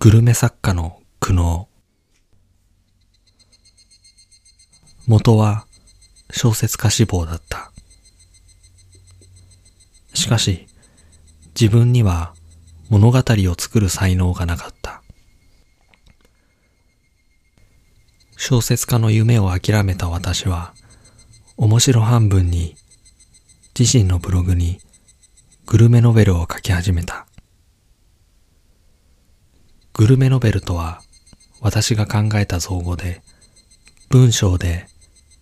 グルメ作家の苦悩。元は小説家志望だった。しかし、自分には物語を作る才能がなかった。小説家の夢を諦めた私は、面白半分に自身のブログにグルメノベルを書き始めた。グルメノベルとは私が考えた造語で、文章で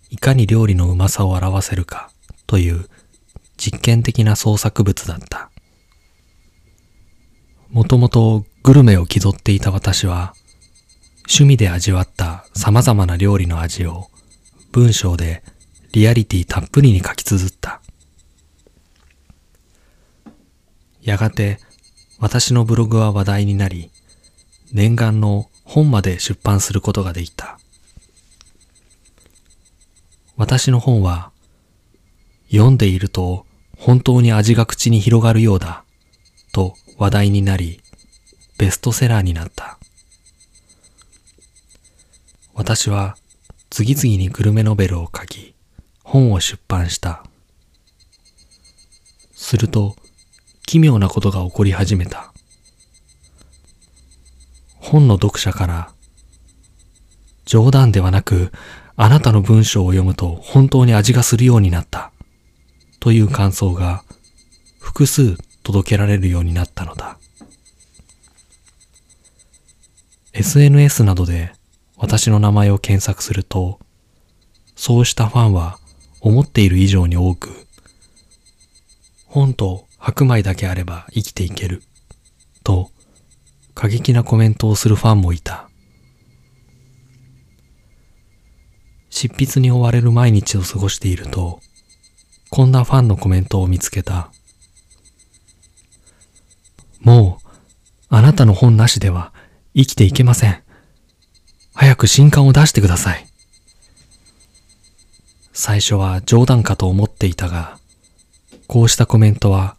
いかに料理のうまさを表せるかという実験的な創作物だった。もともとグルメを気取っていた私は、趣味で味わった様々な料理の味を文章でリアリティたっぷりに書き綴った。やがて私のブログは話題になり、念願の本まで出版することができた。私の本は読んでいると本当に味が口に広がるようだと話題になりベストセラーになった。私は次々にグルメノベルを書き本を出版した。すると奇妙なことが起こり始めた。本の読者から、冗談ではなく、あなたの文章を読むと本当に味がするようになった。という感想が複数届けられるようになったのだ。SNS などで私の名前を検索すると、そうしたファンは思っている以上に多く、本と白米だけあれば生きていける。過激なコメントをするファンもいた。執筆に追われる毎日を過ごしていると、こんなファンのコメントを見つけた。もう、あなたの本なしでは生きていけません。早く新刊を出してください。最初は冗談かと思っていたが、こうしたコメントは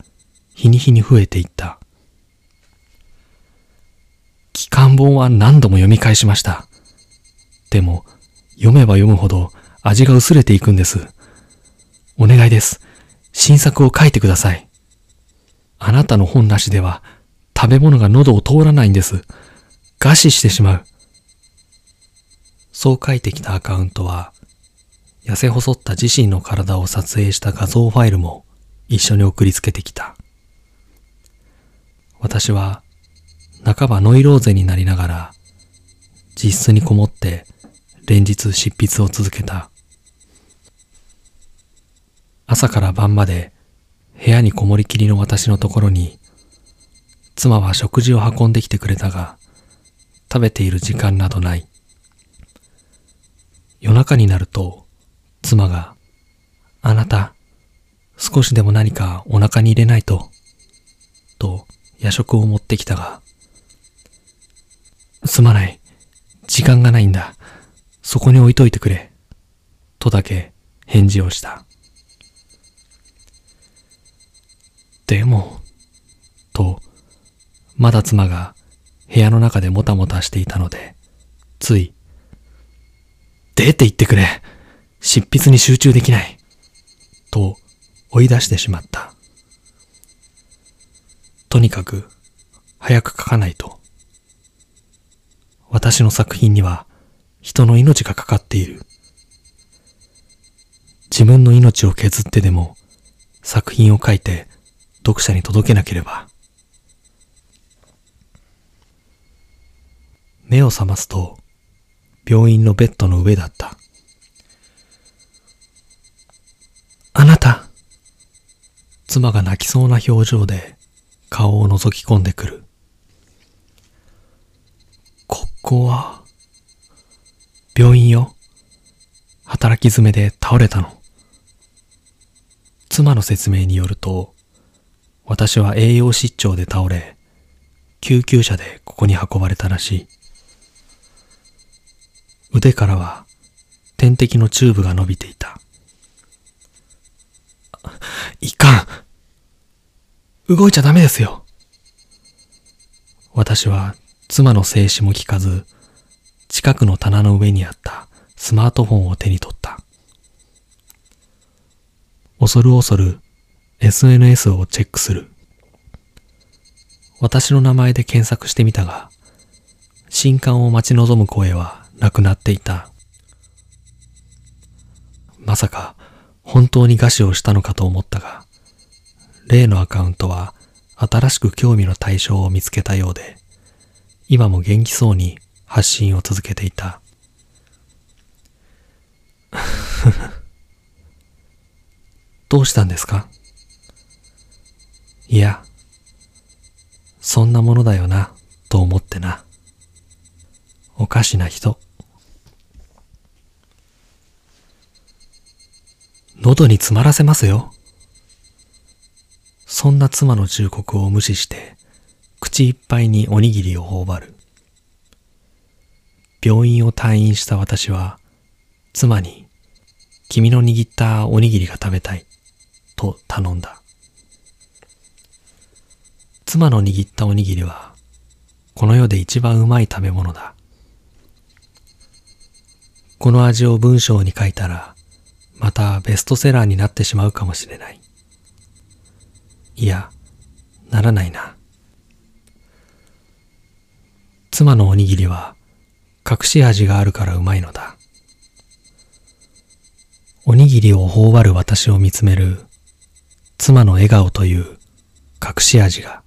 日に日に増えていった。期間本は何度も読み返しました。でも、読めば読むほど味が薄れていくんです。お願いです。新作を書いてください。あなたの本なしでは食べ物が喉を通らないんです。餓死してしまう。そう書いてきたアカウントは、痩せ細った自身の体を撮影した画像ファイルも一緒に送りつけてきた。私は半ばノイローゼになりながら、実質にこもって連日執筆を続けた。朝から晩まで部屋にこもりきりの私のところに、妻は食事を運んできてくれたが、食べている時間などない。夜中になると、妻が、あなた、少しでも何かお腹に入れないと、と夜食を持ってきたが、すまない。時間がないんだ。そこに置いといてくれ。とだけ返事をした。でも、と、まだ妻が部屋の中でもたもたしていたので、つい、出て行ってくれ。執筆に集中できない。と追い出してしまった。とにかく、早く書かないと。私の作品には人の命がかかっている。自分の命を削ってでも作品を書いて読者に届けなければ。目を覚ますと病院のベッドの上だった。あなた妻が泣きそうな表情で顔を覗き込んでくる。ここは、病院よ。働き詰めで倒れたの。妻の説明によると、私は栄養失調で倒れ、救急車でここに運ばれたらしい。腕からは点滴のチューブが伸びていた。いかん動いちゃダメですよ。私は妻の静止も聞かず、近くの棚の上にあったスマートフォンを手に取った。恐る恐る SNS をチェックする。私の名前で検索してみたが、新刊を待ち望む声はなくなっていた。まさか本当に餓死をしたのかと思ったが、例のアカウントは新しく興味の対象を見つけたようで、今も元気そうに発信を続けていた。どうしたんですか？いや、そんなものだよな、と思ってな。おかしな人。喉に詰まらせますよ。そんな妻の忠告を無視して、口いっぱいにおにぎりを頬張る。病院を退院した私は、妻に、君の握ったおにぎりが食べたい、と頼んだ。妻の握ったおにぎりは、この世で一番うまい食べ物だ。この味を文章に書いたら、またベストセラーになってしまうかもしれない。いや、ならないな。妻のおにぎりは隠し味があるからうまいのだ。おにぎりを頬張る私を見つめる妻の笑顔という隠し味が